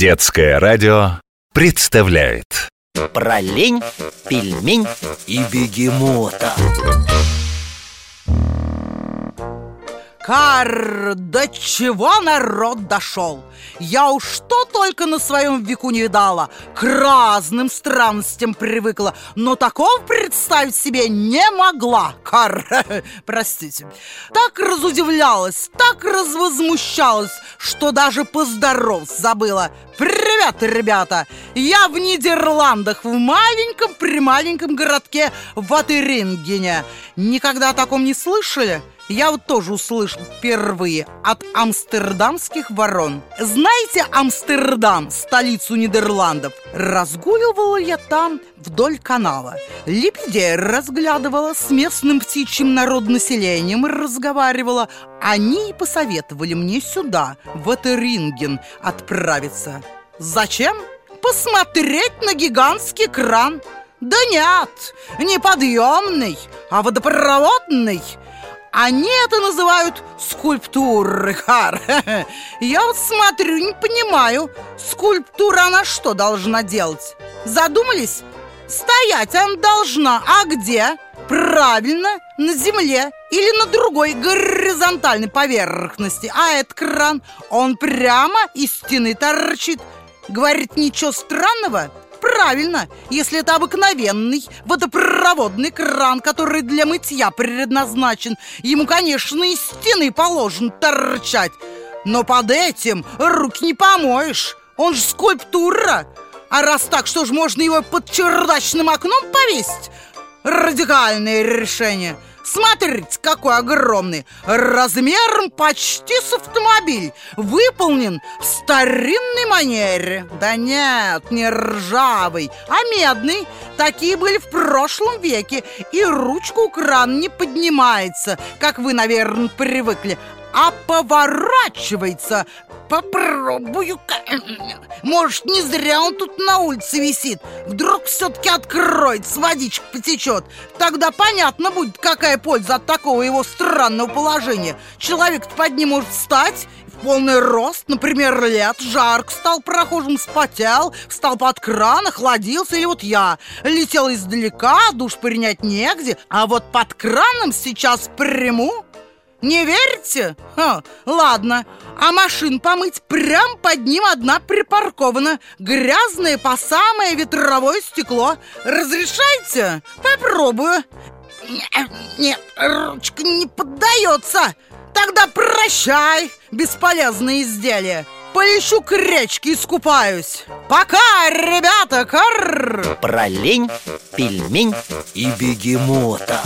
Детское радио представляет. Про лень, пельмень и бегемота Кар, до чего народ дошел? Я уж что только на своем веку не видала К разным странностям привыкла Но такого представить себе не могла Кар, простите Так разудивлялась, так развозмущалась Что даже поздороваться забыла Привет, ребята! Я в Нидерландах, в маленьком-прималеньком городке Ватерингене Никогда о таком не слышали? Я вот тоже услышал впервые от амстердамских ворон. Знаете Амстердам, столицу Нидерландов? Разгуливала я там вдоль канала. Лебедей разглядывала, с местным птичьим народонаселением разговаривала. Они посоветовали мне сюда, в Этеринген, отправиться. Зачем? Посмотреть на гигантский кран. Да нет, не подъемный, а водопроводный – они это называют скульптуры, Хар. Я вот смотрю, не понимаю, скульптура она что должна делать? Задумались? Стоять она должна, а где? Правильно, на земле или на другой горизонтальной поверхности. А этот кран, он прямо из стены торчит. Говорит, ничего странного? Правильно, если это обыкновенный водопроводный кран, который для мытья предназначен, ему, конечно, из стены положен торчать. Но под этим руки не помоешь, он же скульптура. А раз так, что ж можно его под чердачным окном повесить? Радикальное решение – Смотрите, какой огромный! Размером почти с автомобиль. Выполнен в старинной манере. Да нет, не ржавый, а медный. Такие были в прошлом веке. И ручка у крана не поднимается Как вы, наверное, привыкли а поворачивается. Попробую-ка. Может, не зря он тут на улице висит. Вдруг все-таки откроется, водичка потечет Тогда понятно будет, какая польза от такого его странного положения. Человек под ним может встать в полный рост, например, лет, жарко стал прохожим, спотел, встал под кран, охладился, или вот я. Летел издалека, душ принять негде, а вот под краном сейчас приму не верите? Ха, ладно, а машин помыть прям под ним одна припаркована. Грязное по самое ветровое стекло. Разрешайте? Попробую. Нет, ручка не поддается. Тогда прощай, бесполезное изделие Полечу к речке искупаюсь Пока, ребята, карр! Про пельмень и бегемота